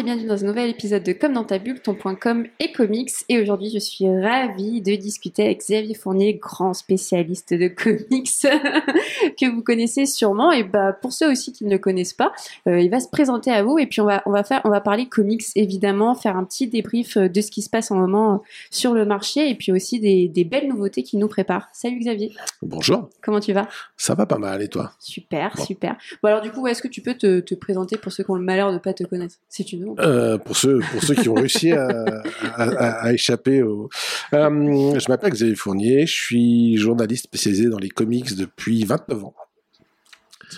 et bienvenue dans un nouvel épisode de Comme dans ta bulle, ton.com et comics. Et aujourd'hui, je suis ravie de discuter avec Xavier Fournier, grand spécialiste de comics que vous connaissez sûrement. Et bah pour ceux aussi qui ne le connaissent pas, euh, il va se présenter à vous et puis on va on va faire on va parler comics évidemment, faire un petit débrief euh, de ce qui se passe en moment euh, sur le marché et puis aussi des, des belles nouveautés qui nous préparent. Salut Xavier. Bonjour. Comment tu vas? Ça va pas mal et toi? Super, super. Bon alors du coup, est-ce que tu peux te, te présenter pour ceux qui ont le malheur de pas te connaître, si tu veux euh, Pour ceux pour ceux qui ont réussi à, à, à, échapper au. Euh, je m'appelle Xavier Fournier, je suis journaliste spécialisé dans les comics depuis 29 ans.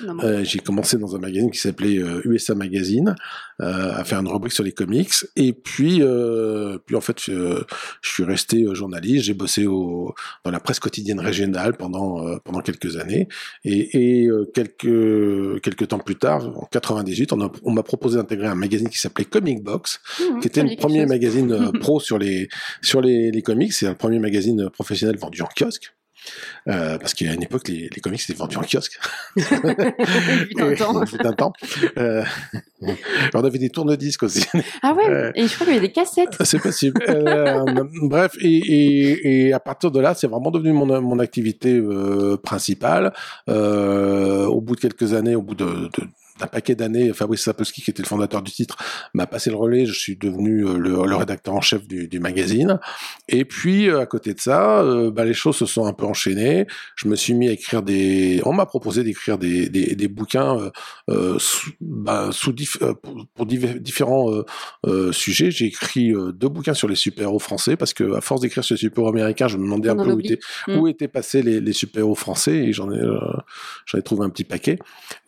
Euh, j'ai commencé dans un magazine qui s'appelait euh, USA Magazine, euh, à faire une rubrique sur les comics. Et puis, euh, puis en fait, je, je suis resté journaliste. J'ai bossé au, dans la presse quotidienne régionale pendant pendant quelques années. Et, et quelques quelques temps plus tard, en 98, on, on m'a proposé d'intégrer un magazine qui s'appelait Comic Box, mmh, qui était le premier magazine pro sur les sur les, les comics. C'est un premier magazine professionnel vendu en kiosque. Euh, parce qu'à une époque, les, les comics étaient vendus en kiosque. Un temps. Euh, on avait des tourne-disques aussi. Ah ouais euh, Et je crois qu'il y avait des cassettes. C'est possible. Bref, et, et, et, à partir de là, c'est vraiment devenu mon, mon activité principale. au bout de quelques années, au bout de, de un paquet d'années, Fabrice Sapolsky, qui était le fondateur du titre, m'a passé le relais. Je suis devenu euh, le, le rédacteur en chef du, du, magazine. Et puis, euh, à côté de ça, euh, bah, les choses se sont un peu enchaînées. Je me suis mis à écrire des... On m'a proposé d'écrire des, des, des, bouquins euh, sous, bah, sous dif... pour, différents sujets. J'ai écrit deux bouquins sur les super-héros français, parce que à force d'écrire sur les super-héros américains, je me demandais un peu où, était, mmh. où étaient passés les, les super-héros français, et j'en ai, j'en ai trouvé un petit paquet.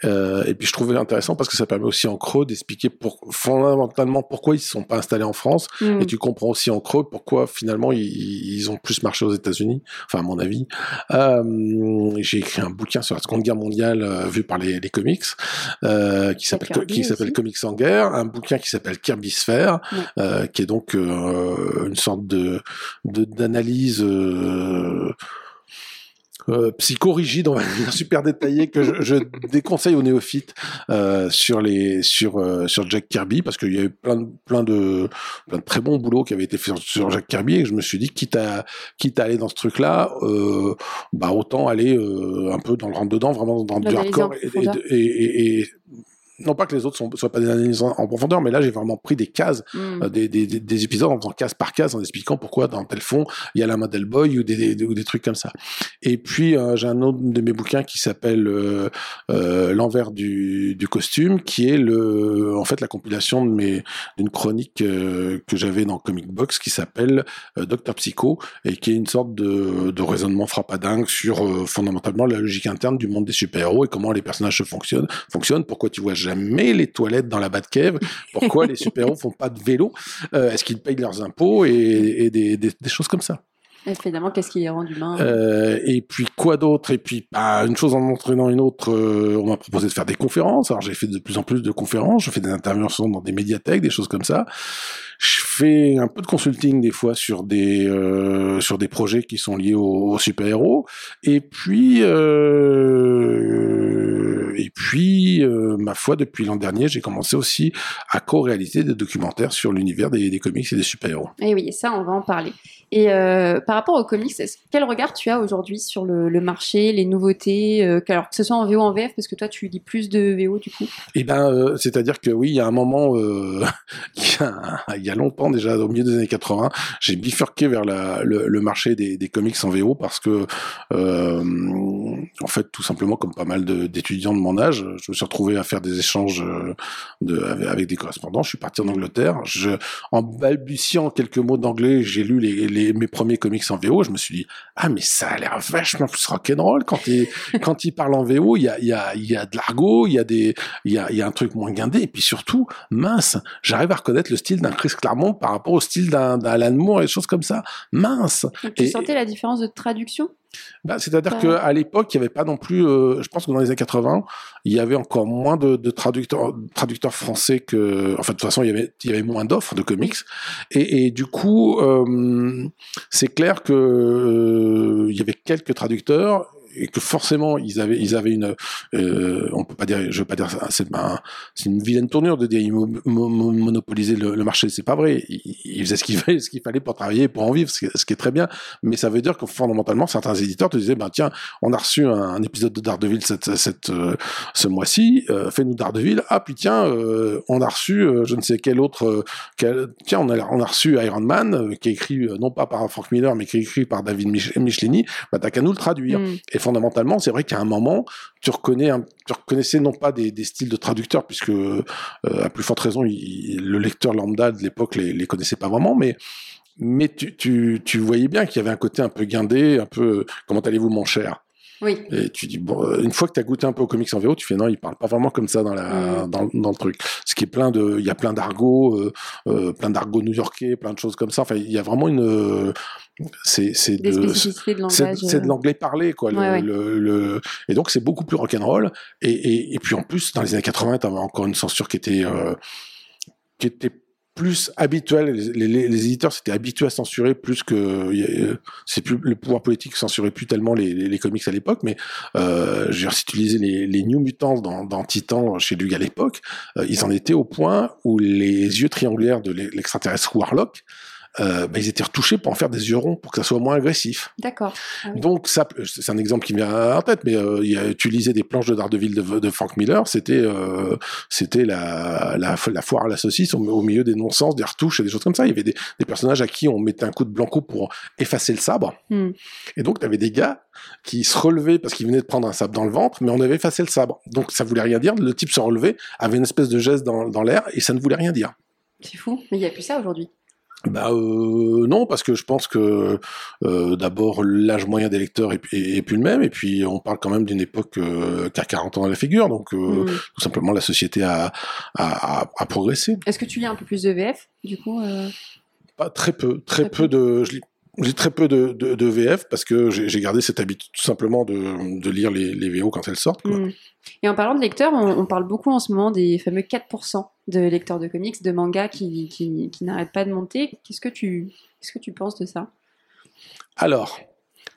et puis, je trouvais intéressant parce que ça permet aussi en creux d'expliquer pour, fondamentalement pourquoi ils ne sont pas installés en France. Mm. Et tu comprends aussi en creux pourquoi finalement ils, ils ont plus marché aux États-Unis. Enfin, à mon avis. Euh, j'ai écrit un bouquin sur la Seconde Guerre mondiale euh, vu par les, les comics euh, qui s'appelle qui s'appelle Comics en guerre. Un bouquin qui s'appelle Kirby Sphere, euh, qui est donc une sorte de d'analyse euh, psycho-rigide, on va dire, super détaillé, que je, je déconseille aux néophytes euh, sur les sur euh, sur Jack Kirby parce qu'il y avait plein de plein de plein de très bons boulots qui avaient été faits sur, Jack Kirby et que je me suis dit quitte à quitte à aller dans ce truc-là, euh, bah autant aller euh, un peu dans le rentre dedans, vraiment dans du hardcore et, et, et, et non pas que les autres sont, soient pas des analyses en, profondeur, mais là j'ai vraiment pris des cases, mm. euh, des, des, des, épisodes en faisant case par case, en expliquant pourquoi dans tel fond il y a la model boy ou des, des, ou des trucs comme ça. Et puis euh, j'ai un autre de mes bouquins qui s'appelle euh, l'envers du, du, costume, qui est le, en fait la compilation de mes d'une chronique que j'avais dans Comic Box qui s'appelle Docteur Psycho et qui est une sorte de, de raisonnement frappadingue sur fondamentalement la logique interne du monde des super-héros et comment les personnages fonctionnent, fonctionnent, pourquoi tu vois jamais les toilettes dans la Batcave Pourquoi les super-héros font pas de vélo? Euh, Est-ce qu'ils payent leurs impôts et, et des, des, des, choses comme ça? Évidemment, qu'est-ce qui les rend humains euh, Et puis quoi d'autre? Et puis bah, une chose en entraînant une autre, euh, on m'a proposé de faire des conférences. Alors j'ai fait de plus en plus de conférences. Je fais des interventions dans des médiathèques, des choses comme ça. Je fais un peu de consulting des fois sur des euh, sur des projets qui sont liés aux, aux super héros. Et puis euh, et puis ma foi depuis l'an dernier j'ai commencé aussi à co-réaliser des documentaires sur l'univers des, des, comics et des super héros. Et eh oui, ça on va en parler. Et euh, par rapport aux comics, quel regard tu as aujourd'hui sur le, marché, les nouveautés, euh, alors que ce soit en VO en VF, parce que toi tu lis plus de VO du coup? Eh ben, euh, c'est-à-dire que oui, il y a un moment, il, y a, longtemps déjà, au milieu des années 80, j'ai bifurqué vers le, marché des, comics en VO parce que, en fait, tout simplement, comme pas mal d'étudiants de, mon âge, je me suis retrouvé à faire des échanges avec des correspondants. Je suis parti en Angleterre. En balbutiant quelques mots d'anglais, j'ai lu les mes premiers comics en VO, je me suis dit ah mais ça a l'air vachement plus rock'n'roll quand il quand il parle en VO, il y a il y a il y a de l'argot, il y a des il y a il y a un truc moins guindé et puis surtout mince, j'arrive à reconnaître le style d'un Chris Claremont par rapport au style d'un Alan Moore et des choses comme ça. Mince. Tu et, sentais la différence de traduction? Bah, C'est-à-dire qu'à l'époque, il n'y avait pas non plus, euh, je pense que dans les années 80, il y avait encore moins de, de traducteurs, traducteurs français que, enfin, de toute façon, il y avait, il y avait moins d'offres de comics. Et, et du coup, euh, c'est clair que euh, il y avait quelques traducteurs et que forcément ils avaient ils avaient une euh, on peut pas dire je veux pas dire ça c'est ben, c'est une vilaine tournure de dire ils monopoliser le, le marché. C'est pas vrai. Ils, ils faisaient ce qu'il fallait ce qu'il fallait pour travailler pour en vivre ce qui, ce qui, est très bien. Mais ça veut dire que fondamentalement certains éditeurs te disaient ben tiens on a reçu un, un épisode de Daredevil cette, cette euh, ce mois-ci euh, fais-nous Daredevil. Ah puis tiens euh, on a reçu euh, je ne sais quel autre quel, tiens on a on a reçu Iron Man qui est écrit non pas par Frank Miller mais qui est écrit par David Mich Michelini. Bah t'as qu'à nous le traduire. Mm. et fondamentalement c'est vrai qu'à un moment tu reconnais un, tu reconnaissais non pas des, des styles de traducteurs puisque euh, à plus forte raison il, le lecteur lambda de l'époque les, les connaissait pas vraiment mais mais tu, tu, tu voyais bien qu'il y avait un côté un peu guindé un peu comment allez-vous mon cher? Oui. Et tu dis, bon, euh, une fois que tu as goûté un peu aux comics en VO, tu fais non, il parle pas vraiment comme ça dans, la, mmh. dans, dans, le truc. Ce qui est plein de. Il y a plein d'argot, euh, euh, plein d'argot new-yorkais, plein de choses comme ça. Enfin, il y a vraiment une. Euh, c'est c'est de, de l'anglais parlé quoi le, ouais, ouais. Le, le, et donc c'est beaucoup plus rock'n'roll et, et, et puis en plus dans les années 80 t'avais encore une censure qui était euh, qui était plus habituel. Les, les, les éditeurs s'étaient habitués à censurer plus que c'est plus le pouvoir politique censurait plus tellement les, les comics à l'époque. Mais euh, je veux dire, si tu lisais les, les New Mutants dans, dans Titan chez Lug à l'époque, euh, ils en étaient au point où les yeux triangulaires de l'extraterrestre Warlock euh, bah, ils étaient retouchés pour en faire des yeux ronds, pour que ça soit moins agressif. D'accord. Ah oui. Donc ça, c'est un exemple qui me vient en tête, mais euh, il a, lisais des planches de Daredevil de, de Frank Miller, c'était euh, c'était la, la, la foire à la saucisse au, au milieu des non-sens, des retouches et des choses comme ça. Il y avait des, des, personnages à qui on mettait un coup de blanco pour effacer le sabre. Mm. Et donc tu avais des gars qui se relevaient parce qu'ils venaient de prendre un sabre dans le ventre, mais on avait effacé le sabre. Donc ça voulait rien dire. Le type se relevait, avait une espèce de geste dans, dans l'air et ça ne voulait rien dire. C'est fou, mais il n'y a plus ça aujourd'hui. Bah euh, non, parce que je pense que euh, d'abord l'âge moyen des lecteurs est, est, est, plus le même, et puis on parle quand même d'une époque euh, qui a 40 ans dans la figure, donc euh, mm. tout simplement la société a, a, a, a progressé. Est-ce que tu lis un peu plus de VF du coup Pas très peu, très, très peu, peu, de. Je lis j'ai très peu de, de, de, VF parce que j'ai gardé cette habitude tout simplement de, de lire les, les, VO quand elles sortent. Quoi. Mmh. Et en parlant de lecteurs, on, on, parle beaucoup en ce moment des fameux 4% de lecteurs de comics, de mangas qui, qui, n'arrêtent pas de monter. Qu'est-ce que tu, penses de ça? Alors,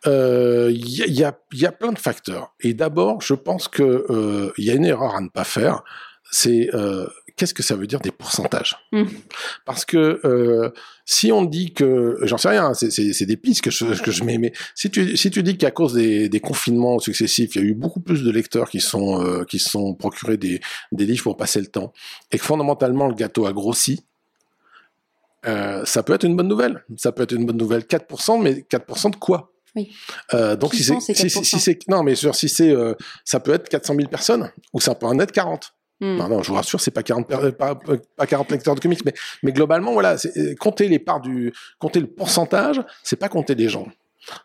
il euh, y, a, plein de facteurs. Et d'abord, je pense qu'il euh, y a une erreur à ne pas faire. C'est euh, qu'est-ce que ça veut dire des pourcentages? Mmh. Parce que euh, si on dit que, j'en sais rien, c'est des pistes que je, que je mets, mais si tu, si tu dis qu'à cause des, des, confinements successifs, il y a eu beaucoup plus de lecteurs qui sont, euh, qui sont procurés des, des livres pour passer le temps, et que fondamentalement le gâteau a grossi, euh, ça peut être une bonne nouvelle. Ça peut être une bonne nouvelle. 4%, mais 4% de quoi? Oui. Euh, donc si c'est si, si c'est non mais sur si c'est euh, ça peut être 400 000 personnes ou ça peut en être 40 Non, non, je vous rassure, c'est pas 40, pas, pas 40 lecteurs de comics, mais, mais globalement, voilà, compter les parts du, compter le pourcentage, c'est pas compter des gens.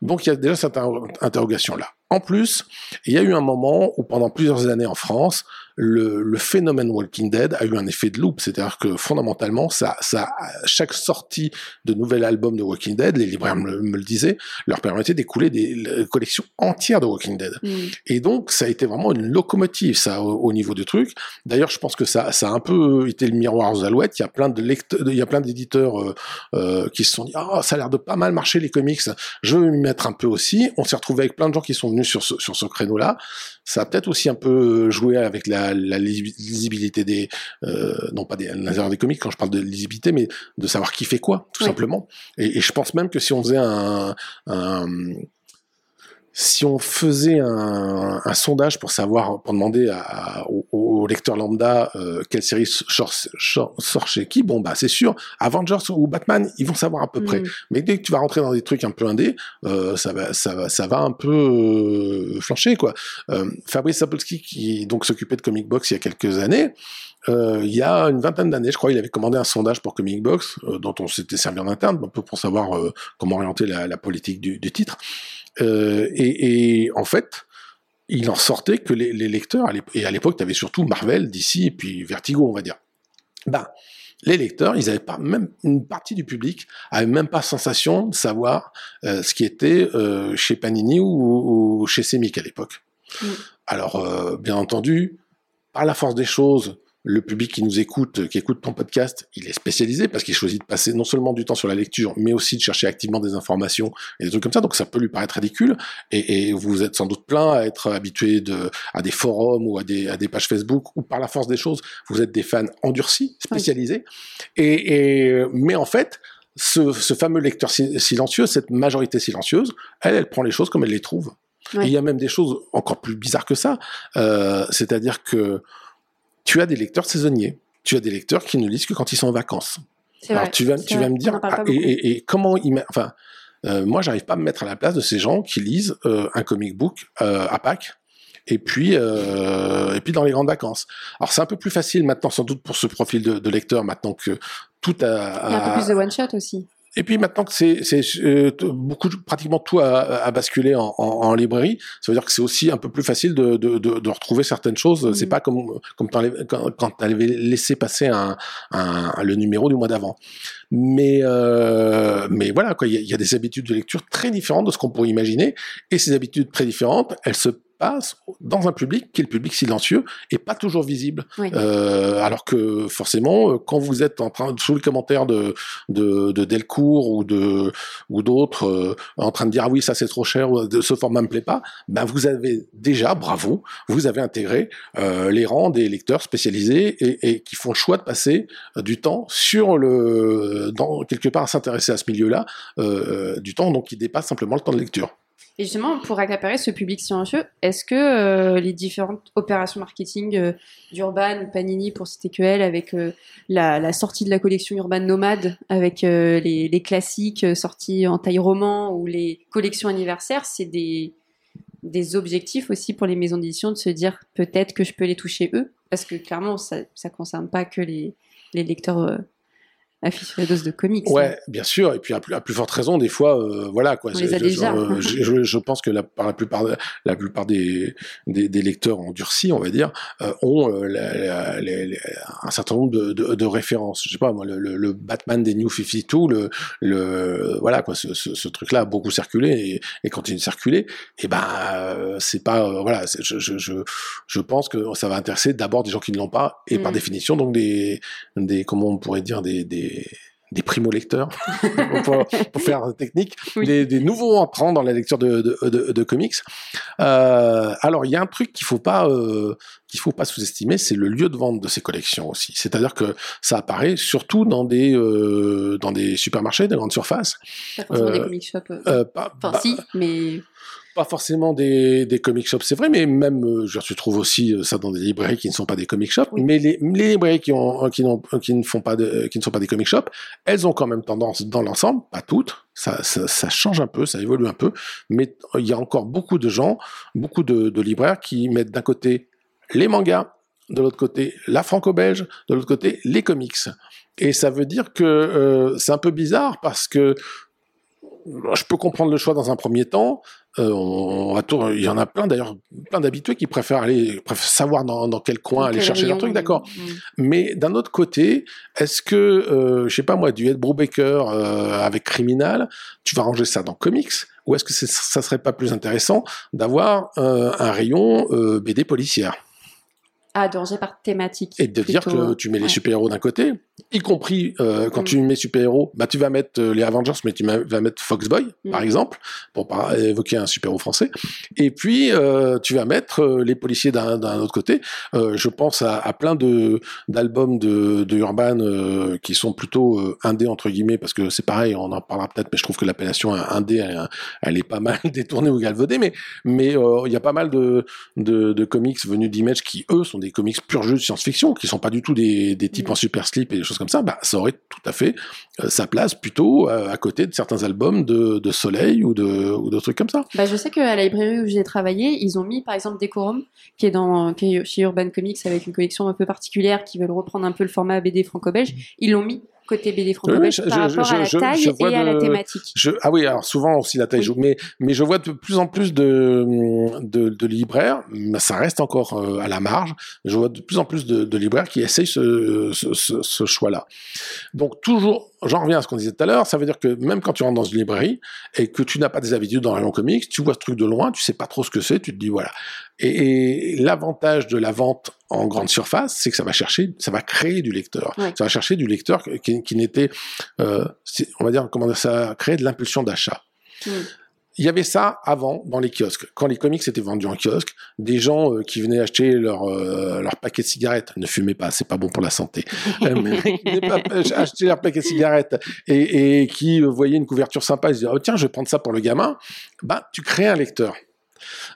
Donc il y a déjà cette interrogation là. En plus, il y a eu un moment où pendant plusieurs années en France, le, le, phénomène Walking Dead a eu un effet de loupe, c'est-à-dire que fondamentalement, ça, ça, chaque sortie de nouvel album de Walking Dead, les libraires me, me le disaient, leur permettait d'écouler des collections entières de Walking Dead. Mm. Et donc, ça a été vraiment une locomotive, ça, au, au niveau du truc. D'ailleurs, je pense que ça, ça a un peu été le miroir aux alouettes. Il y a plein de lecteurs, il y a plein d'éditeurs euh, euh, qui se sont dit, ah, oh, ça a l'air de pas mal marcher les comics. Je vais m'y mettre un peu aussi. On s'est retrouvé avec plein de gens qui sont venus sur ce, sur ce créneau-là. Ça a peut-être aussi un peu joué avec la, la lisibilité des, euh, non pas des, des comics quand je parle de lisibilité, mais de savoir qui fait quoi, tout oui. simplement. Et, et, je pense même que si on faisait un, un si on faisait un, un, sondage pour savoir, pour demander à, au, au, lecteur lambda euh, quelle série sort, sort, sort, chez qui, bon bah c'est sûr, Avengers ou Batman, ils vont savoir à peu mmh. près. Mais dès que tu vas rentrer dans des trucs un peu indés, euh, ça va, ça va, ça va un peu euh, flancher quoi. Euh, Fabrice Sapolsky qui donc s'occupait de Comic Box il y a quelques années. Euh, il y a une vingtaine d'années, je crois, il avait commandé un sondage pour Comic Box, euh, dont on s'était servi en interne, un peu pour savoir comment orienter la, la politique du, du titre. Euh, et, et, en fait, il en sortait que les, les lecteurs, et à l'époque, tu avais surtout Marvel, DC et puis Vertigo, on va dire. Ben, les lecteurs, ils avaient pas même une partie du public avait même pas sensation de savoir euh, ce qui était euh, chez Panini ou, ou chez Semic à l'époque. Alors, bien entendu, par la force des choses, le public qui nous écoute, qui écoute ton podcast, il est spécialisé parce qu'il choisit de passer non seulement du temps sur la lecture, mais aussi de chercher activement des informations et des trucs comme ça. Donc ça peut lui paraître ridicule. Et, et vous êtes sans doute plein à être habitué de, à des forums ou à des, à des pages Facebook ou par la force des choses, vous êtes des fans endurcis, spécialisés. Et, et, mais en fait, ce, ce fameux lecteur silencieux, cette majorité silencieuse, elle, elle prend les choses comme elle les trouve. Et il y a même des choses encore plus bizarres que ça. Euh, C'est-à-dire que tu as des lecteurs saisonniers. Tu as des lecteurs qui ne lisent que quand ils sont en vacances. Alors tu vas, tu vas me dire, ah, et, et, et, comment ils, enfin, euh, moi j'arrive pas à me mettre à la place de ces gens qui lisent euh, un comic book euh, à Pâques et puis et puis dans les grandes vacances. Alors c'est un peu plus facile maintenant sans doute pour ce profil de, de lecteur maintenant que tout a, a... Il y a un peu plus de one shot aussi. Et puis maintenant que c'est euh, beaucoup pratiquement tout a, a basculé en, en, en, librairie, ça veut dire que c'est aussi un peu plus facile de, de, de, de retrouver certaines choses. Mmh. C'est pas comme comme quand, quand tu avais laissé passer un, un, le numéro du mois d'avant. Mais euh, mais voilà quoi, il y, y, a des habitudes de lecture très différentes de ce qu'on pourrait imaginer, et ces habitudes très différentes, elles se dans un public qui est le public silencieux et pas toujours visible. Oui. Euh, alors que forcément, euh, quand vous êtes en train sous le commentaire de de, de Delcourt ou de ou d'autres euh, en train de dire ah oui ça c'est trop cher, ou, ce format me plaît pas, ben vous avez déjà bravo, vous avez intégré euh, les rangs des lecteurs spécialisés et, et, qui font le choix de passer du temps sur le dans quelque part à s'intéresser à ce milieu-là, du temps donc qui dépasse simplement le temps de lecture. Et justement, pour accaparer ce public silencieux, est-ce que euh, les différentes opérations marketing euh, d'Urban, Panini pour citer que elle, avec euh, la, sortie de la collection Urban Nomade, avec euh, les, classiques sortis en taille roman ou les collections anniversaires, c'est des, objectifs aussi pour les maisons d'édition de se dire peut-être que je peux les toucher eux? Parce que clairement, ça ne concerne pas que les lecteurs la dose de comics. Ouais, hein. bien sûr. Et puis à plus, à plus forte raison, des fois, euh, voilà quoi. On les a déjà. Je, je, je, pense que la, par la plupart, la plupart des, des, des lecteurs endurcis, on va dire, euh, ont euh, la, un certain nombre de, de, de, références. Je sais pas moi, le, le, le Batman des New 52, le, le voilà quoi, ce, ce, ce truc-là a beaucoup circulé et, et continue de circuler. Et ben, euh, c'est pas voilà, je, je, je, je pense que ça va intéresser d'abord des gens qui ne l'ont pas et mm. par définition donc des, des comment on pourrait dire des, des des, primo-lecteurs, pour, pour, faire technique, oui. des, des, nouveaux entrants dans la lecture de, de, de, de comics. Euh, alors, il y a un truc qu'il faut pas euh, qu'il faut pas sous-estimer, c'est le lieu de vente de ces collections aussi. C'est-à-dire que ça apparaît surtout dans des euh, dans des supermarchés, des grandes surfaces. Pas forcément des comic shops. Pas, enfin, si, mais pas forcément des, des comic shops, c'est vrai, mais même, euh, je tu trouves aussi euh, ça dans des librairies qui ne sont pas des comic shops. Mais les, les, librairies qui, ont, qui, ne font pas de, qui ne sont pas des comic shops, elles ont quand même tendance, dans l'ensemble, pas toutes, ça, ça, ça, change un peu, ça évolue un peu, mais il y a encore beaucoup de gens, beaucoup de, de libraires qui mettent d'un côté les mangas, de l'autre côté la franco-belge, de l'autre côté les comics. Et ça veut dire que euh, c'est un peu bizarre parce que je peux comprendre le choix dans un premier temps, euh, on, va tout, il y en a plein d'ailleurs, plein d'habitués qui préfèrent aller, préfèrent savoir dans, dans quel coin aller chercher leur truc, d'accord. Mm. Mais d'un autre côté, est-ce que, euh, je sais pas moi, du Ed Brubaker euh, avec Criminal, tu vas ranger ça dans comics ou est-ce que ça serait pas plus intéressant d'avoir euh, un rayon euh, BD policière? Ah, danger par thématique. Et de plutôt. dire que tu mets les super-héros d'un côté, y compris euh, quand mm. tu mets super-héros, bah tu vas mettre euh, les Avengers, mais tu vas mettre Foxboy, mm. par exemple, pour pas évoquer un super-héros français. Et puis euh, tu vas mettre euh, les policiers d'un autre côté. Euh, je pense à, à plein de d'albums de, de Urban euh, qui sont plutôt indés entre guillemets, parce que c'est pareil, on en parlera peut-être, mais je trouve que l'appellation indé, elle, elle, est pas mal détournée ou galvaudée, mais mais il y a pas mal de de, de comics venus d'Image qui eux sont des comics pur jeu de science-fiction, qui sont pas du tout des, des types en super slip et des choses comme ça, bah, ça aurait tout à fait euh, sa place plutôt euh, à côté de certains albums de, de Soleil ou de, ou de trucs comme ça. Bah, je sais qu'à la librairie où j'ai travaillé, ils ont mis par exemple Decorum, qui est, dans, qui est chez Urban Comics avec une collection un peu particulière, qui veulent reprendre un peu le format BD franco-belge. Ils l'ont mis côté BD franco-belge oui, par rapport je, à la taille et de, à la thématique. ah oui, alors souvent aussi la taille oui. joue, mais, mais je vois de plus en plus de, de, de libraires, ça reste encore euh, à la marge, je vois de plus en plus de, de libraires qui essayent ce, ce, ce, ce choix-là. Donc toujours, j'en reviens à ce qu'on disait tout à l'heure, ça veut dire que même quand tu rentres dans une librairie et que tu n'as pas des habitudes dans un rayon comics, tu vois ce truc de loin, tu sais pas trop ce que c'est, tu te dis voilà. Et, l'avantage de la vente en grande surface, c'est que ça va chercher, ça va créer du lecteur. Ça va chercher du lecteur qui, qui n'était, euh, on va dire, comment ça va créer de l'impulsion d'achat. Il y avait ça avant dans les kiosques. Quand les comics étaient vendus en kiosque, des gens euh, qui venaient acheter leur euh, leur paquet de cigarettes, ne fumez pas, c'est pas bon pour la santé. euh, mais, pas acheter leur paquet de cigarettes et, et qui voyaient une couverture sympa, ils disaient oh, tiens je vais prendre ça pour le gamin. Ben tu crées un lecteur.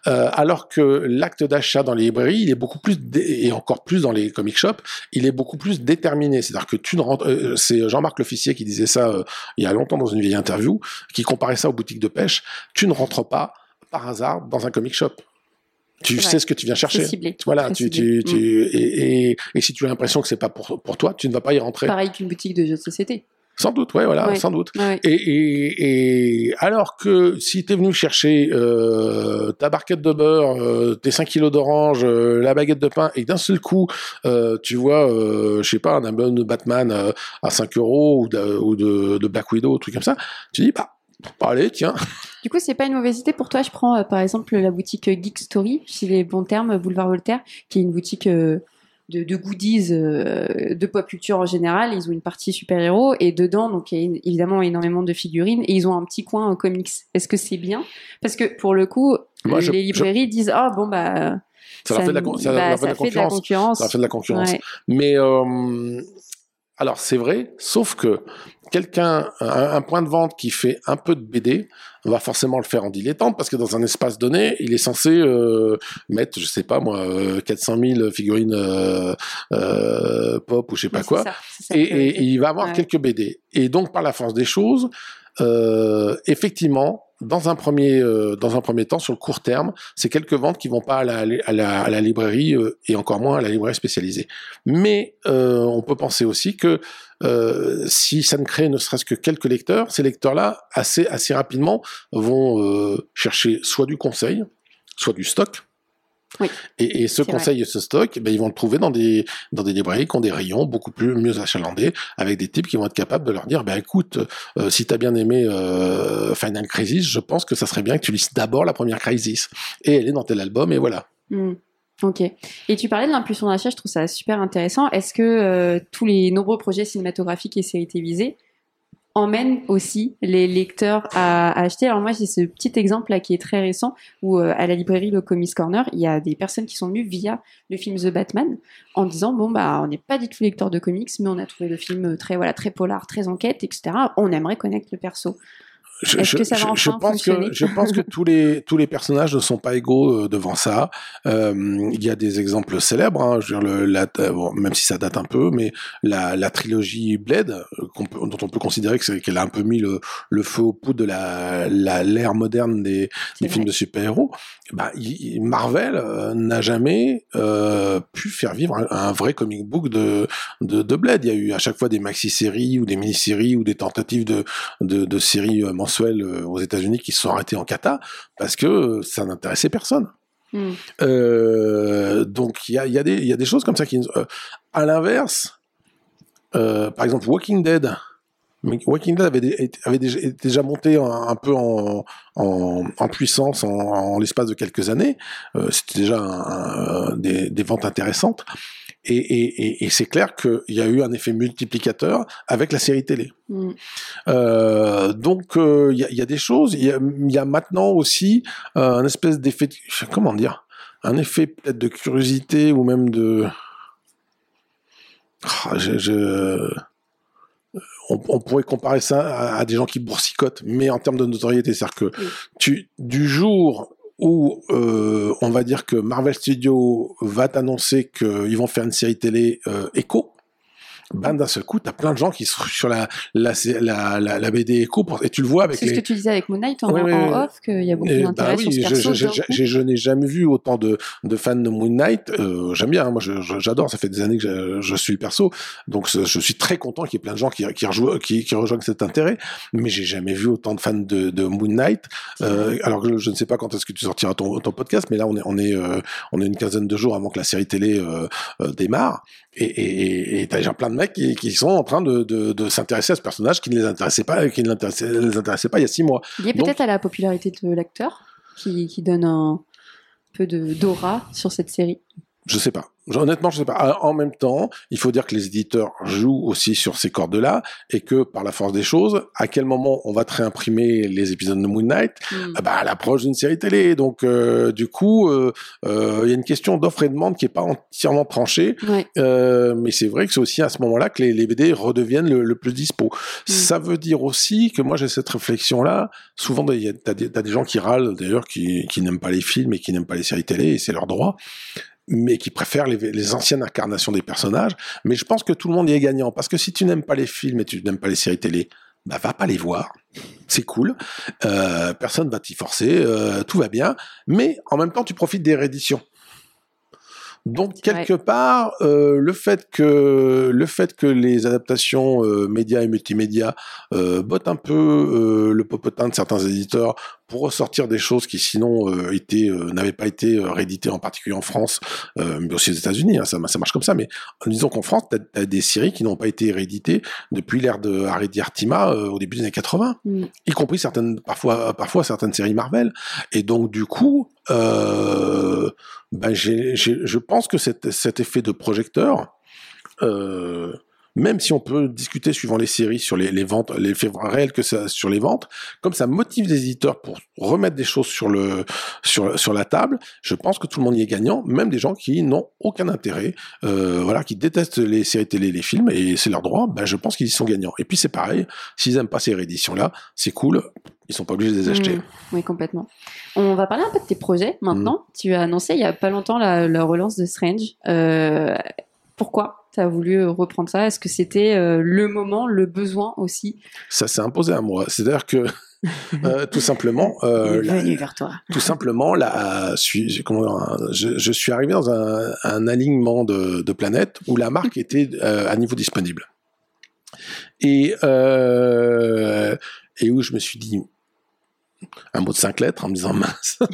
Euh, alors que l'acte d'achat dans les librairies, il est beaucoup plus et encore plus dans les comic shops, il est beaucoup plus déterminé. C'est-à-dire que tu ne rentres, euh, c'est Jean-Marc L'Officier qui disait ça euh, il y a longtemps dans une vieille interview, qui comparait ça aux boutiques de pêche. Tu ne rentres pas par hasard dans un comic shop. Tu sais ce que tu viens chercher. Voilà, tu, tu, tu, mm. et, et, et, si tu as l'impression que c'est pas pour, pour toi, tu ne vas pas y rentrer. Pareil qu'une boutique de jeux de société. Sans doute, ouais, voilà, sans doute. Et, et, et, alors que si tu es venu chercher euh, ta barquette de beurre, euh, tes 5 kilos d'orange, euh, la baguette de pain, et d'un seul coup, tu vois, je sais pas, un album de Batman à 5 euros ou, de, ou de, de, Black Widow, truc comme ça, tu dis, bah, allez, tiens. Du coup, c'est pas une mauvaise idée pour toi. Je prends par exemple la boutique Geek Story, chez les bons termes, Boulevard Voltaire, qui est une boutique de, de goodies euh, de pop culture en général. Ils ont une partie super-héros et dedans, donc il y a évidemment énormément de figurines et ils ont un petit coin en comics. Est-ce que c'est bien? Parce que pour le coup, Moi, les je, librairies je... disent ah oh, bon bah ça, ça, leur fait, de la, ça, bah, ça fait, de la concurrence. Ça fait de la concurrence. Ouais. Mais euh, alors c'est vrai, sauf que quelqu'un, un, un, point de vente qui fait un peu de BD, va forcément le faire en dilettante parce que dans un espace donné, il est censé euh, mettre, je sais pas moi, 400 euh, 000 figurines euh, euh, pop ou je sais pas quoi, ça, ça et, et, et, il va avoir ouais. quelques BD. Et donc par la force des choses, euh, effectivement, dans un premier euh, dans un premier temps sur le court terme, c'est quelques ventes qui vont pas à la à la, librairie euh, et encore moins à la librairie spécialisée. Mais euh, on peut penser aussi que si ça ne crée ne serait-ce que quelques lecteurs, ces lecteurs-là assez assez rapidement vont chercher soit du conseil, soit du stock oui, et, et, ce conseil et ce stock, ben, ils vont le trouver dans des, dans des librairies qui ont des rayons beaucoup plus mieux achalandés, avec des types qui vont être capables de leur dire, ben écoute, euh, si tu as bien aimé euh, Final Crisis, je pense que ça serait bien que tu lises d'abord la première Crisis. Et elle est dans tel album, et voilà. Mm. Ok. Et tu parlais de l'impulsion d'achat, je trouve ça super intéressant. Est-ce que euh, tous les nombreux projets cinématographiques et séries télévisées emmène aussi les lecteurs à, acheter. Alors moi j'ai ce petit exemple là qui est très récent où euh, à la librairie le Comics Corner il y a des personnes qui sont venues via le film The Batman en disant bon bah on n'est pas du tout lecteur de comics mais on a trouvé le film très voilà très polar très enquête etc. On aimerait connaître le perso. Je, je, enfin je, pense que je pense que tous les tous les personnages ne sont pas égaux euh, devant ça. Euh, il y a des exemples célèbres, hein, je veux dire le, la, bon, même si ça date un peu, mais la, la trilogie Blade, euh, peut, dont on peut considérer qu'elle a un peu mis le, le feu au poudre de la l'ère moderne des, des films de super-héros. Bah, il, Marvel euh, n'a jamais euh, pu faire vivre un, un, vrai comic book de, de de Blade. Il y a eu à chaque fois des maxi-séries ou des mini-séries ou des tentatives de de, de séries mensuels aux États-Unis qui se sont arrêtés en kata parce que ça n'intéressait personne. Mm. Euh, donc il y a, y, a y a, des choses comme ça qui. Euh, à l'inverse, euh, par exemple, Walking Dead. Walking Dead avait, avait déjà, déjà, monté un, un peu en, en, en, puissance en, en l'espace de quelques années. Euh, C'était déjà un, un, des, des, ventes intéressantes. Et, et, et c'est clair qu'il y a eu un effet multiplicateur avec la série télé. Mm. Euh, donc il euh, y, y, a des choses. Il y, y, a maintenant aussi euh, un espèce d'effet, comment dire, un effet peut-être de curiosité ou même de. Oh, je, je... On, on, pourrait comparer ça à, à, des gens qui boursicotent, mais en termes de notoriété, c'est-à-dire que tu, du jour où euh, on va dire que Marvel Studios va t'annoncer qu'ils vont faire une série télé euh, Echo, ben d'un seul coup, t'as plein de gens qui sont sur la la la, la, la BD Echo pour, et tu le vois avec. C'est les... ce que tu disais avec Moon Knight en, en off qu'il y a beaucoup d'intérêt bah oui, sur ce perso. Je, je, je n'ai jamais vu autant de de fans de Moon Knight. Euh, J'aime bien, hein, moi j'adore. Ça fait des années que je, je suis le perso, donc je suis très content qu'il y ait plein de gens qui qui, rejouent, qui, qui rejoignent cet intérêt. Mais j'ai jamais vu autant de fans de, de Moon Knight. Euh, alors que je ne sais pas quand est-ce que tu sortiras ton, ton podcast, mais là on est on est euh, on est une quinzaine de jours avant que la série télé euh, euh, démarre. Et et et t'as déjà plein de mecs qui, qui sont en train de, de, de s'intéresser à ce personnage qui ne les intéressait pas, qui ne les intéressait pas il y a six mois. Il y a peut-être à la popularité de l'acteur qui, qui donne un, peu de d'aura sur cette série Je sais pas. Honnêtement, je sais pas. Euh, en même temps, il faut dire que les éditeurs jouent aussi sur ces cordes-là et que par la force des choses, à quel moment on va te réimprimer les épisodes de Moon Knight Hmm. Ah bah, à l'approche d'une série télé. Donc, euh, du coup, euh, euh, il y a une question d'offre et demande qui est pas entièrement tranchée. Ouais. Euh, mais c'est vrai que c'est aussi à ce moment-là que les, les BD redeviennent le, le plus dispo. Ça veut dire aussi que moi j'ai cette réflexion-là. Souvent, il y a- t'as des, gens qui râlent, d'ailleurs, qui, qui n'aiment pas les films et qui n'aiment pas les séries télé, et c'est leur droit, mais qui préfèrent les, les anciennes incarnations des personnages. Mais je pense que tout le monde y est gagnant, parce que si tu n'aimes pas les films et tu n'aimes pas les séries télé, bah va pas les voir. C'est cool. Euh, personne va t'y forcer. euh, tout va bien. Mais en même temps, tu profites des rééditions. Donc quelque part, euh, le fait que le fait que les adaptations euh, médias et multimédia euh, bottent un peu le popotin de certains éditeurs pour ressortir des choses qui sinon euh, étaient euh, n'avaient pas été euh, rééditées en particulier en France, mais aussi aux États-Unis. Hein, ça, ça marche comme ça. Mais disons qu'en France, t'as as des séries qui n'ont pas été rééditées depuis l'ère de Harry Artima au début des années 80 Hmm. y compris certaines parfois parfois certaines séries Marvel et donc du coup ben je pense que cet, cet effet de projecteur euh, même si on peut discuter suivant les séries sur les, les ventes, l'effet réel que ça sur les ventes, comme ça motive les éditeurs pour remettre des choses sur le sur sur la table, je pense que tout le monde y est gagnant, même des gens qui n'ont aucun intérêt, euh, voilà, qui détestent les séries télé, les films et c'est leur droit, ben je pense qu'ils y sont gagnants. Et puis c'est pareil, s'ils aiment pas ces rééditions là, c'est cool, ils sont pas obligés de les acheter. Mm, oui, complètement. On va parler un peu de tes projets maintenant. Mm. Tu as annoncé il y a pas longtemps la, la relance de Strange. Euh, pourquoi? Tu as voulu reprendre ça? Est-ce que c'était euh, le moment, le besoin aussi? Ça s'est imposé à moi. C'est-à-dire que euh, tout simplement, euh, Il est la- venu vers toi. tout simplement, là, je, je suis arrivé dans un, un alignement de, de planètes où la marque était euh, à niveau disponible. Et, euh, et où je me suis dit un mot de cinq lettres en me disant mince.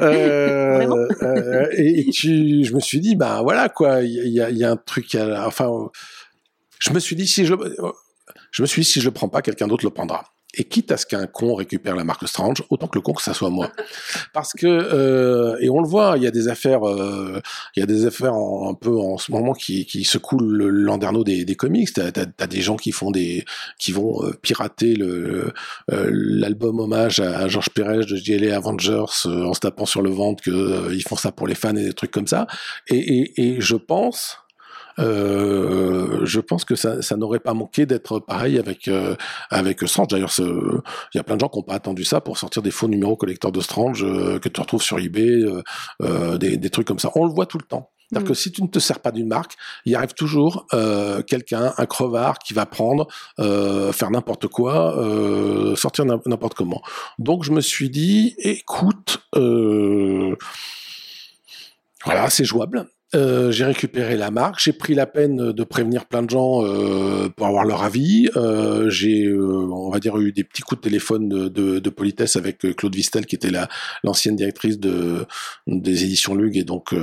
Euh, euh, et et tu, je me suis dit, ben voilà quoi, il y a, il y a un truc, à- enfin, je me suis dit si je, je me suis dit si je le prends pas, quelqu'un d'autre le prendra. Et quitte à ce qu'un con récupère la marque Strange, autant que le con que ça soit moi. Parce que euh, et on le voit, il y a des affaires, euh, il y a des affaires en- un peu en ce moment qui, qui secouent le landerneau des, des comics. T'as as, des gens qui font des, qui vont euh, pirater le euh, l'album hommage à, à Georges Pérez de JLA Avengers euh, en se tapant sur le ventre que ils font ça pour les fans et des trucs comme ça. Et, et, et je pense euh, je pense que ça, ça n'aurait pas manqué d'être pareil avec euh, avec Strange. D'ailleurs, il y a plein de gens qui n'ont pas attendu ça pour sortir des faux numéros collecteurs de Strange euh, que tu retrouves sur eBay, euh, euh, des, des trucs comme ça. On le voit tout le temps. C'est-à-dire Mm. que si tu ne te sers pas d'une marque, il arrive toujours euh, quelqu'un, un crevard, qui va prendre, euh, faire n'importe quoi, euh, sortir n'im- n'importe comment. Donc je me suis dit, écoute, euh, voilà, c'est jouable. Euh, j'ai récupéré la marque, j'ai pris la peine de prévenir plein de gens euh, pour avoir leur avis. Euh, j'ai, euh, on va dire, eu des petits coups de téléphone de, de, de politesse avec euh, Claude Vistel, qui était la l'ancienne directrice de des éditions Lug et donc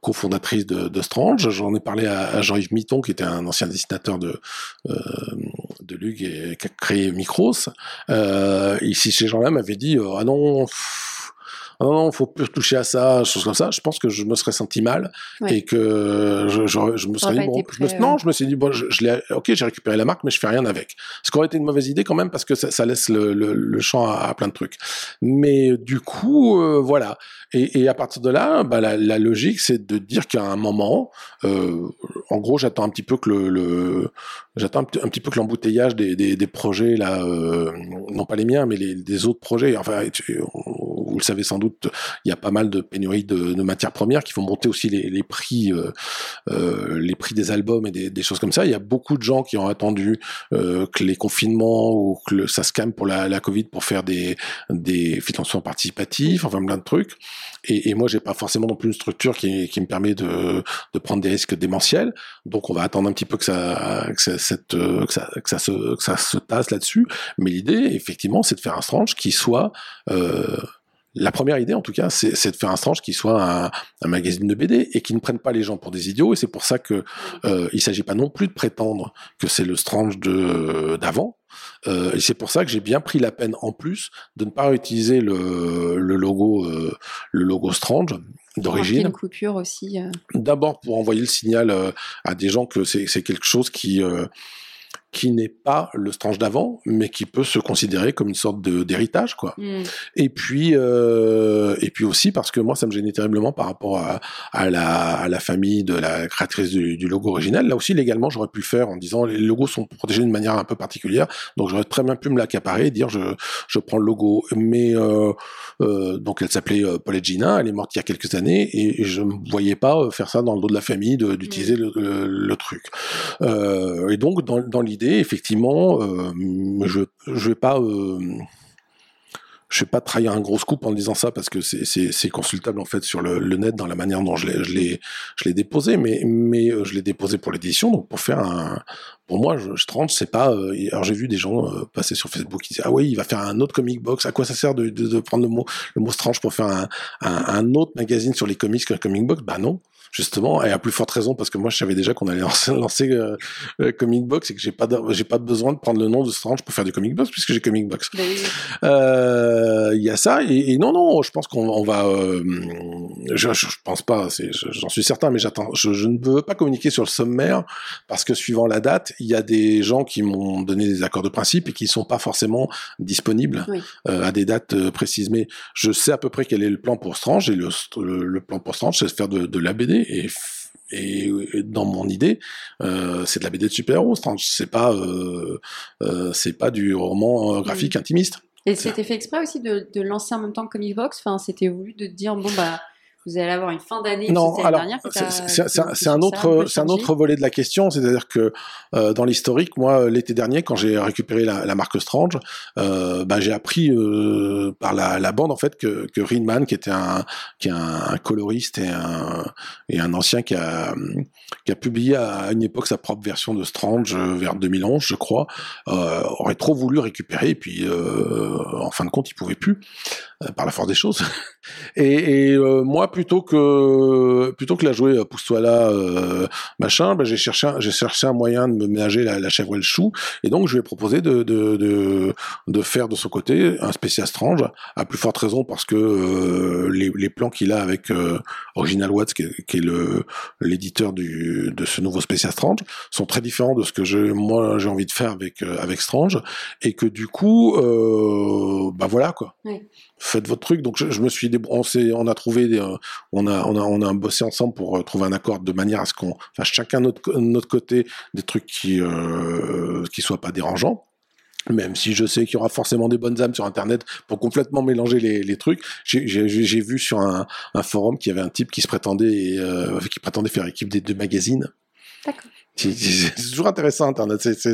cofondatrice de, de Strange. J'en ai parlé à, à Jean-Yves Mitton, qui était un ancien dessinateur de de Lug et qui a créé Micros. Ici, ces gens-là m'avaient dit ah non. Ah non, non, faut plus toucher à ça, choses comme ça. Je pense que je me serais senti mal Ouais. et que je, je, je me serais dit bon, je me- non, je me suis dit bon, je, je l'ai, ok, j'ai récupéré la marque, mais je fais rien avec. Ce qui aurait été une mauvaise idée quand même parce que ça, ça laisse le, le, le champ à, à plein de trucs. Mais du coup, euh, voilà. Et, et à partir de là, bah, la, la logique, c'est de dire qu'à un moment, euh, en gros, j'attends un petit peu que le, le j'attends un, petit- un petit peu que l'embouteillage des, des, des projets là, euh, non pas les miens, mais les, des autres projets. Enfin, le savez sans doute, il y a pas mal de pénuries de, matières premières qui vont monter aussi les, prix, euh, euh, les prix des albums et des, choses comme ça. Il y a beaucoup de gens qui ont attendu euh, que les confinements ou que ça se calme pour la, Covid pour faire des, des financements participatifs, enfin plein de trucs. Et, et moi, j'ai pas forcément non plus une structure qui, me permet de, prendre des risques démentiels. Donc, on va attendre un petit peu que ça, que ça, se, tasse là-dessus. Mais l'idée, effectivement, c'est de faire un strange qui soit la première idée, en tout cas, c'est c'est de faire un strange qui soit un, un magazine de BD et qui ne prenne pas les gens pour des idiots. Et c'est pour ça que euh, il s'agit pas non plus de prétendre que c'est le strange de d'avant. Euh, et c'est pour ça que j'ai bien pris la peine en plus de ne pas utiliser le, le logo, euh, le logo Strange d'origine. Une coupure aussi. euh. D'abord pour envoyer le signal euh, à des gens que c'est c'est quelque chose qui euh, qui n'est pas le Strange d'avant, mais qui peut se considérer comme une sorte d'héritage, quoi. Hmm. Et puis, euh, et puis aussi parce que moi, ça me gênait terriblement par rapport à, à, la, à la famille de la créatrice du, du logo original. Là aussi, légalement, j'aurais pu le faire en disant les logos sont protégés d'une manière un peu particulière, donc j'aurais très bien pu me l'accaparer et dire je, je prends le logo. Mais euh, euh, donc, elle s'appelait Paulette Gina, elle est morte il y a quelques années et, et je ne voyais pas faire ça dans le dos de la famille, d'utiliser le, le, le truc. Et donc, dans, dans l'idée, effectivement, euh, je je vais pas euh, je vais pas trahir un gros scoop en disant ça parce que c'est consultable en fait sur le, net dans la manière dont je l'ai déposé. Mais mais euh, je l'ai déposé pour l'édition donc pour faire un pour moi je, tranche c'est pas euh, alors j'ai vu des gens euh, passer sur Facebook qui disaient ah oui il va faire un autre comic box à quoi ça sert de, de, de prendre le mot le mot strange pour faire un, un, un autre magazine sur les comics qu'un comic box? Bah non justement et à plus forte raison parce que moi je savais déjà qu'on allait lancer, lancer euh, euh, comic box et que j'ai pas j'ai pas besoin de prendre le nom de Strange pour faire du comic box puisque j'ai comic box oui, oui. euh, il y a ça et, et non non je pense qu'on on va je, je, pense pas j'en suis certain mais j'attends je, je ne veux pas communiquer sur le sommaire parce que suivant la date il y a des gens qui m'ont donné des accords de principe et qui sont pas forcément disponibles Oui. à des dates précises mais je sais à peu près quel est le plan pour Strange et le, le, le plan pour Strange c'est de faire de, de la BD et f- et et dans mon idée, euh, c'est de la BD de super-héros. C'est pas, euh, euh, c'est pas du roman euh, graphique intimiste. Et c'était fait exprès aussi de, de lancer en même temps que Comic Box? Enfin, c'était voulu de dire bon bah vous allez avoir une fin d'année. Non, alors c'est- un- autre, c'est un autre volet de la question, c'est-à-dire que euh, dans l'historique, moi l'été dernier, quand j'ai récupéré la, la marque Strange, euh, bah, j'ai appris euh, par la, la bande en fait que, que Rinman, qui était un, qui est un, coloriste et un, et un ancien qui a, qui a publié à une époque sa propre version de Strange euh, vers 2011, je crois, euh, aurait trop voulu récupérer et puis euh, en fin de compte, il pouvait plus euh, par la force des choses. Et, et, euh, plutôt que plutôt que la jouer euh, pousse-toi là, euh, machin, bah, j'ai cherché j'ai cherché un moyen de me ménager la, chèvre et le chou. Et donc, je lui ai proposé de de, de, faire de son côté un spécial Strange, à plus forte raison parce que euh, les, plans qu'il a avec Original Watts, qui est, le l'éditeur du de ce nouveau spécial Strange, sont très différents de ce que je moi j'ai envie de faire avec avec Strange, et que du coup, bah voilà quoi Oui. Faites votre truc. Donc je, me suis on, on a trouvé, euh, on a, on a, on a bossé ensemble pour euh, trouver un accord de manière à ce qu'on fasse chacun notre, notre côté des trucs qui, euh, qui soient pas dérangeants. Même si je sais qu'il y aura forcément des bonnes âmes sur Internet pour complètement mélanger les, les trucs, j'ai- vu sur un, un forum qu'il y avait un type qui se prétendait, euh, qui prétendait faire équipe des deux magazines. D'accord. C'est toujours intéressant Internet, c'est c'est-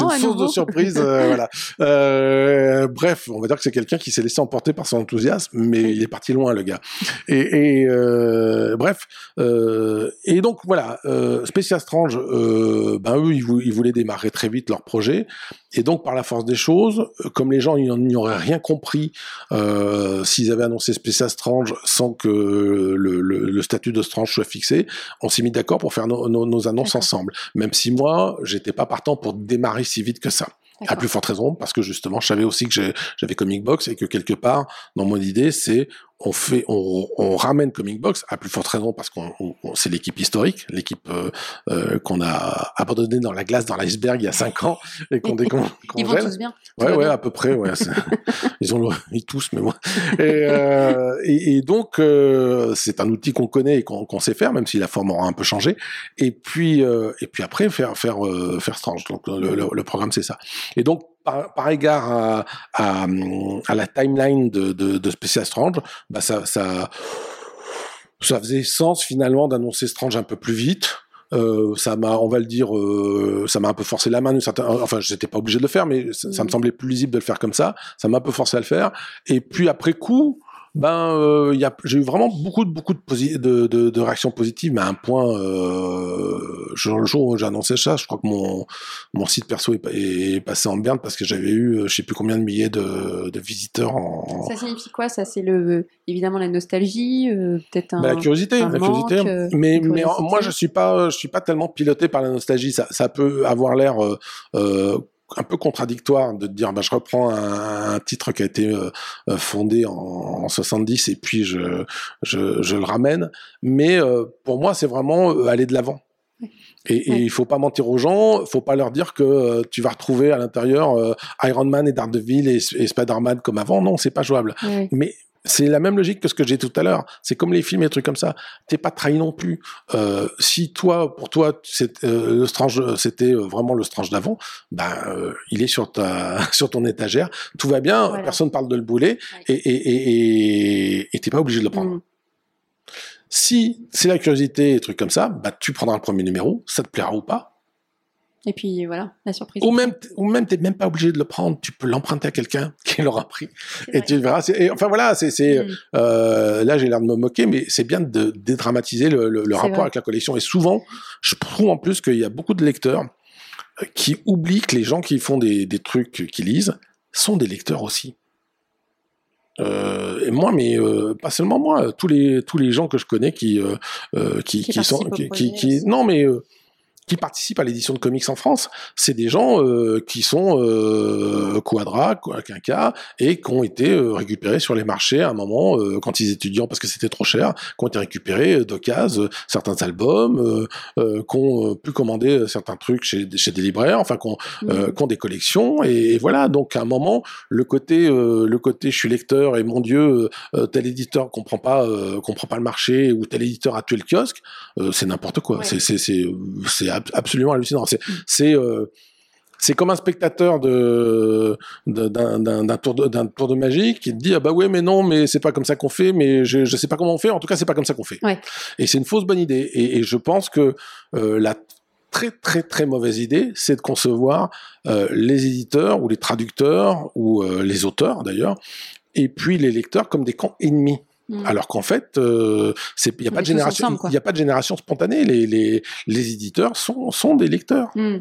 Oh, une source de surprise. euh, voilà. Euh, bref, on va dire que c'est quelqu'un qui s'est laissé emporter par son enthousiasme, mais il est parti loin, le gars. Et, et, euh, bref, euh, et donc voilà, euh, Strange, euh, ben eux, ils, vou- ils voulaient démarrer très vite leur projet. Et donc, par la force des choses, euh, comme les gens n'y auraient rien compris euh, s'ils avaient annoncé Special Strange sans que le, le, le statut de Strange soit fixé, on s'est mis d'accord pour faire nos, annonces ensemble. Même si moi, j'étais pas partant pour démarrer si vite que ça. À plus forte raison, parce que justement, je savais aussi que j'avais Comic Box et que quelque part, dans mon idée, c'est on fait, on, on ramène Comic Box à plus forte raison parce qu'on, on- on- c'est l'équipe historique, l'équipe euh, euh, qu'on a abandonnée dans la glace, dans l'iceberg il y a cinq ans et qu'on décon- qu'on Ils vont tous bien. Ouais, ouais, bien. à peu près, ouais. ils ont le, ils tous, mais moi. Et, euh, et, et donc, euh, c'est un outil qu'on connaît et qu'on qu'on sait faire, même si la forme aura un peu changé. Et puis, euh, et puis après, faire, faire, euh, faire Strange. Donc, le, le, le programme, c'est ça. Et donc, par, par égard à, à, à la timeline de, de, de Special Strange, bah, ça, ça, ça faisait sens finalement d'annoncer Strange un peu plus vite. Euh, ça m'a, on va le dire, euh, ça m'a un peu forcé la main. d'une certaine- Enfin, j'étais pas obligé de le faire, mais ça, ça me Mhm. semblait plus lisible de le faire comme ça. Ça m'a un peu forcé à le faire. Et puis après coup, ben, euh, il y a, j'ai eu vraiment beaucoup de beaucoup de, posi- de, de, de réactions positives, mais à un point, euh, je- le jour où j'ai annoncé ça, je crois que mon mon site perso est, pa- est passé en berne parce que j'avais eu, euh, je sais plus combien de milliers de, de visiteurs en. Ça signifie quoi Ça, c'est le évidemment la nostalgie, euh, peut-être un. Bah, la curiosité, un la curiosité. manque, mais en- moi je suis pas je suis pas tellement piloté par la nostalgie. Ça ça peut avoir l'air un peu contradictoire de te dire bah je reprends un, un titre qui a été euh, euh, fondé en, en, 70 et puis je je, je le ramène. Mais euh, pour moi c'est vraiment aller de l'avant. Et, et il faut pas mentir aux gens, faut pas leur dire que tu vas retrouver à l'intérieur Iron Man et Daredevil et, et Spider-Man comme avant. Non, c'est pas jouable. Mais c'est la même logique que ce que j'ai tout à l'heure. C'est comme les films et trucs comme ça. T'es pas trahi non plus. Euh, si toi, pour toi, euh, le Strange, c'était euh, vraiment le Strange d'avant, ben euh, il est sur ta, sur ton étagère. Tout va bien. Voilà. Personne parle de le bouler et et et et t'es pas obligé de le prendre. Mm. Si c'est la curiosité et trucs comme ça, bah tu prendras le premier numéro. Ça te plaira ou pas. Et puis voilà, la surprise. Ou même, ou même t'es même pas obligé de le prendre. Tu peux l'emprunter à quelqu'un qui l'aura pris. Et tu verras. Et, enfin voilà, c'est, c'est mm. euh, là j'ai l'air de me moquer, mais c'est bien de dédramatiser le, le, le rapport vrai. avec la collection. Et souvent, je trouve en plus qu'il y a beaucoup de lecteurs qui oublient que les gens qui font des, des trucs qui lisent sont des lecteurs aussi. Euh, et moi, mais euh, pas seulement moi, tous les tous les gens que je connais qui euh, euh qui, qui, qui sont qui, qui, non mais euh, qui participent à l'édition de comics en France, c'est des gens euh, qui sont euh, Quadra, Quinca, et qui ont été euh, récupérés sur les marchés à un moment euh, quand ils étudiants parce que c'était trop cher, qui ont été récupérés d'occasion, euh, certains albums, euh, qui ont pu commander certains trucs chez, chez des libraires, enfin qui ont, mmh. qui ont des collections, et, et, voilà. Donc à un moment, le côté, le côté je suis lecteur et mon Dieu, tel éditeur comprend pas, comprend pas le marché ou tel éditeur a tué le kiosque, c'est n'importe quoi. Ouais. C'est absolument hallucinant. C'est euh, c'est comme un spectateur de d'un tour de d'un tour de magie qui te dit ah bah ouais mais non mais c'est pas comme ça qu'on fait mais je je sais pas comment on fait en tout cas c'est pas comme ça qu'on fait ouais. et c'est une fausse bonne idée et, et je pense que euh, la très très très mauvaise idée c'est de concevoir euh, les éditeurs ou les traducteurs ou euh, les auteurs d'ailleurs et puis les lecteurs comme des camps ennemis Mmh. Alors qu'en fait, euh, il n'y a pas de génération, il a pas de génération spontanée. Les, les, les éditeurs sont, sont des lecteurs. Mmh.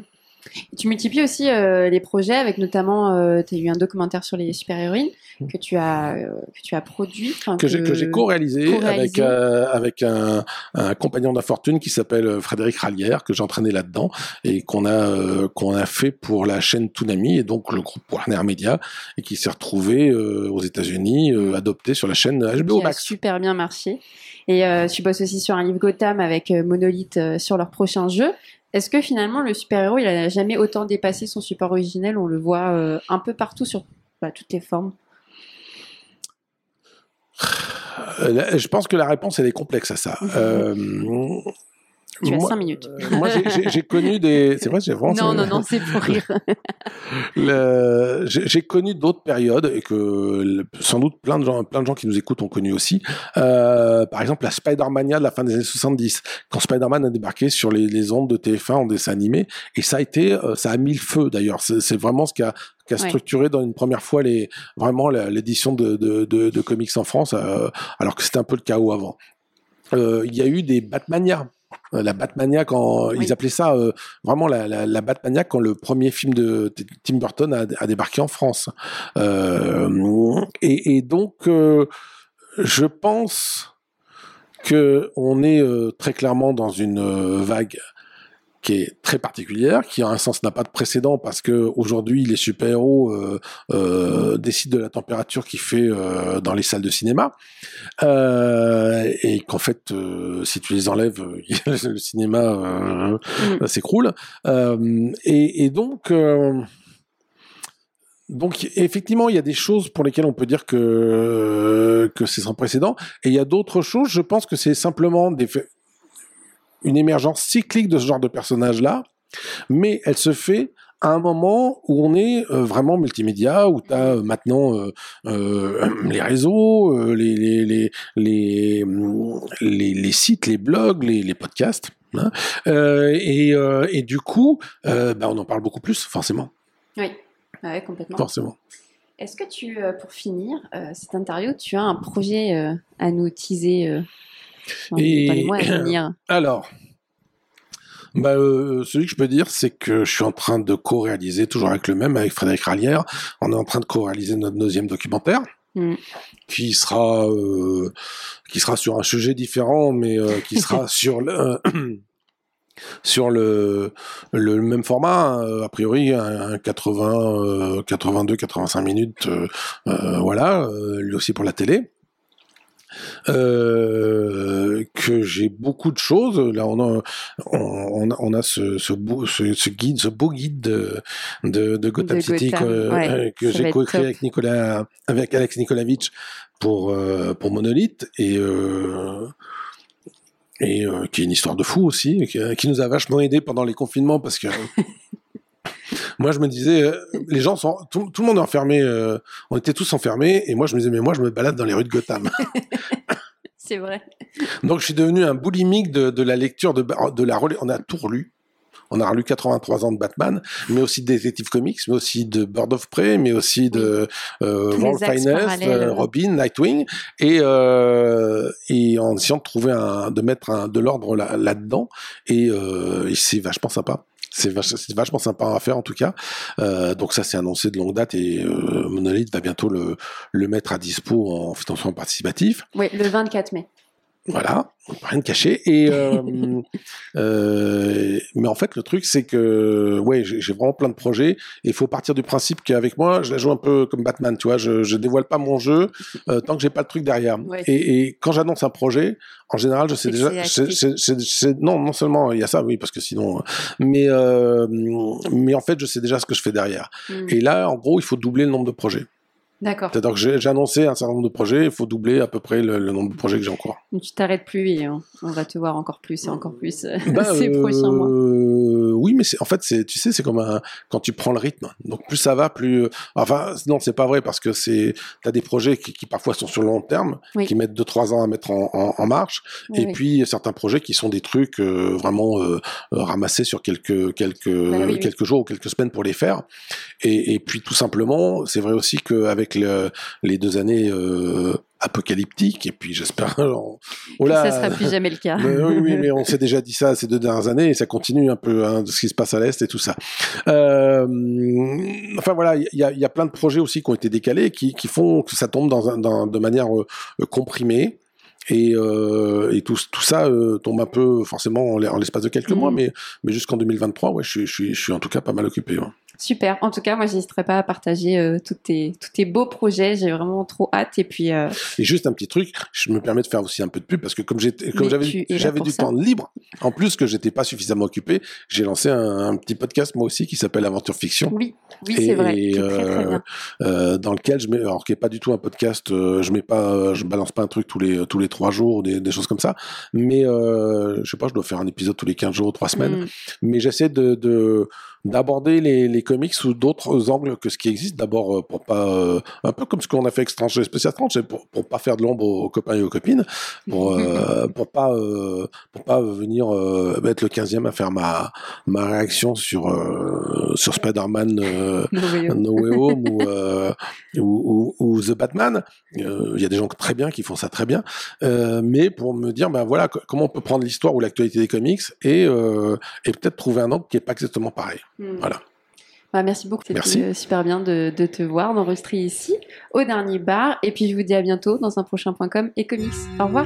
Tu multiplies aussi euh, les projets avec notamment, euh, tu as eu un documentaire sur les super-héroïnes mmh. que tu as euh, que tu as produit, que, que j'ai co-réalisé, co avec euh, avec un, un compagnon d'infortune qui s'appelle Frédéric Rallière que j'entraînais là-dedans et qu'on a qu'on a fait pour la chaîne Toonami et donc le groupe Warner Media et qui s'est retrouvé aux États-Unis adopté sur la chaîne HBO qui Max. A super bien marché. Et tu bosses aussi sur un livre Gotham avec Monolith sur leur prochain jeu. Est-ce que finalement le super-héros, il n'a jamais autant dépassé son support originel? On le voit euh, un peu partout sur bah, toutes les formes. Euh, je pense que la réponse, elle est complexe à ça. euh, tu as 5 minutes. Euh, moi, j'ai connu des. C'est vrai, j'ai vraiment. Non, non, non, c'est pour rire. j'ai connu d'autres périodes et que sans doute plein de gens, plein de gens qui nous écoutent ont connu aussi. Euh, par exemple, la Spider-Mania de la fin des années 70, quand Spider-Man a débarqué sur les, les, ondes de TF1 en dessin animé, et ça a été, euh, ça a mis le feu d'ailleurs. C'est vraiment ce qui a qui a structuré ouais. dans une première fois les vraiment l'édition de, de, de, de, comics en France, euh, alors que c'était un peu le chaos avant. Euh, il y a eu des Batmania la Batmania quand oui. ils appelaient ça euh, vraiment la, la, la, Batmania quand le premier film de Tim Burton a, a débarqué en France euh, et, et, donc euh, je pense que on est euh, très clairement dans une vague qui est très particulière, qui en un sens n'a pas de précédent parce que aujourd'hui les super-héros euh, euh, décident de la température qu'il fait euh, dans les salles de cinéma et qu'en fait si tu les enlèves le cinéma mmh. s'écroule et, et, donc donc effectivement, il y a des choses pour lesquelles on peut dire que que c'est sans précédent, et il y a d'autres choses. Je pense que c'est simplement des faits une émergence cyclique de ce genre de personnage-là, mais elle se fait à un moment où on est euh, vraiment multimédia, où tu as euh, maintenant euh, les réseaux, euh, les, les, les, les, les, les sites, les blogs, les, les podcasts. Hein, et, et, du coup, bah, on en parle beaucoup plus, forcément. Oui, ouais, complètement. Forcément. Est-ce que tu, pour finir cette interview, tu as un projet à nous teaser dans, et, dans les mois à venir Alors, bah, euh, celui que je peux dire, c'est que je suis en train de co-réaliser, toujours avec le même, avec Frédéric Rallière, on est en train de co-réaliser notre deuxième documentaire, mm. qui sera euh, qui sera sur un sujet différent, mais euh, qui sera sur le sur le, le même format, euh, a priori un, 80, 82, 85 minutes, voilà, lui aussi pour la télé. Euh, que j'ai beaucoup de choses. Là, on a, on, on a ce, ce, beau, ce, guide, ce beau guide de, de, de Gotham City que, que j'ai coécrit avec Nicolas, avec Alex Nikolavitch pour euh, pour Monolith et euh, et euh, qui est une histoire de fou aussi, qui, qui, nous a vachement aidé pendant les confinements parce que moi, je me disais, euh, les gens sont, tout, le monde est enfermé, euh, on était tous enfermés, et moi, je me disais, mais moi, je me balade dans les rues de Gotham. C'est vrai. Donc, je suis devenu un boulimique de, de la lecture de, de la On a tout relu. On a relu 83 ans de Batman, mais aussi de Detective Comics, mais aussi de Bird of Prey, mais aussi de euh, World Finest, euh, Robin, Nightwing, et, euh, et en essayant de trouver un, de mettre un, de l'ordre là-dedans, et, et c'est vachement sympa. C'est vachement sympa à faire en tout cas. Euh, donc ça c'est annoncé de longue date et euh, Monolith va bientôt le, le mettre à dispo en financement participatif. Oui, le 24 mai. Voilà, rien de caché. Et euh, euh, mais en fait, le truc, c'est que ouais, j'ai vraiment plein de projets. Et il faut partir du principe qu'avec moi, je la joue un peu comme Batman, tu vois. Je, je dévoile pas mon jeu euh, tant que j'ai pas le truc derrière. Et, et, quand j'annonce un projet, en général, je sais déjà. non, non seulement il y a ça, oui, parce que sinon. Mais euh, mais en fait, je sais déjà ce que je fais derrière. Hmm. Et là, en gros, il faut doubler le nombre de projets. D'accord. C'est-à-dire que j'ai annoncé un certain nombre de projets, il faut doubler à peu près le, nombre de projets que j'ai encore. Tu t'arrêtes plus et on, va te voir encore plus et encore plus euh, bah, ces prochains mois. Euh, oui, mais en fait, c'est, tu sais, c'est comme un, quand tu prends le rythme. Donc plus ça va, plus. Euh, enfin, non, c'est pas vrai parce que c'est, t'as des projets qui, qui, parfois sont sur le long terme, qui mettent 2-3 ans à mettre en, en, marche, et puis certains projets qui sont des trucs vraiment ramassés sur quelques quelques bah quelques jours ou quelques semaines pour les faire. Et, et puis tout simplement, c'est vrai aussi qu'avec avec les deux années euh, apocalyptiques, et puis j'espère. Oh là, ça sera plus jamais le cas. Mais, oui, oui, mais on s'est déjà dit ça ces deux dernières années, et ça continue un peu hein, de ce qui se passe à l'est et tout ça. Euh, enfin voilà, il y a, y a, plein de projets aussi qui ont été décalés, qui, qui font que ça tombe dans, dans de manière euh, comprimée. Et, euh, et tout, tout ça euh, tombe un peu forcément en l'espace de quelques mois, mmh. mais, mais jusqu'en 2023, ouais, je, je, je, suis en tout cas pas mal occupé. Super. En tout cas, moi, j'hésiterai pas à partager euh, tous, tes, tous tes beaux projets. J'ai vraiment trop hâte. Et puis. Euh... Et juste un petit truc, je me permets de faire aussi un peu de pub parce que comme j'étais, comme j'avais, j'avais du temps libre, en plus que j'étais pas suffisamment occupé, j'ai lancé un, petit podcast moi aussi qui s'appelle Aventure Fiction. Oui, oui, c'est vrai. Et, euh, euh, dans lequel je mets, alors qui est pas du tout un podcast, euh, je mets pas, je balance pas un truc tous les tous les trois jours, des, des choses comme ça. Mais je sais pas, je dois faire un épisode tous les 15 jours, trois semaines. Mm. Mais j'essaie de, de d'aborder les, les, comics sous d'autres angles que ce qui existe. D'abord, euh, pour pas, euh, un peu comme ce qu'on a fait avec Stranger Special 30, c'est pour, pour pas faire de l'ombre aux copains et aux copines, pour, euh, pour pas, pour pas venir être le 15e à faire ma, ma réaction sur, sur Spider-Man No Way Home ou, ou, ou, The Batman. Il y a des gens très bien qui font ça très bien, mais pour me dire, ben voilà, comment on peut prendre l'histoire ou l'actualité des comics et, et peut-être trouver un angle qui est pas exactement pareil. Hmm. Voilà. Bah, merci beaucoup. C'était super bien de, te voir, d'enregistrer ici, au dernier bar. Et puis, je vous dis à bientôt dans un prochain point com et comics. Au revoir.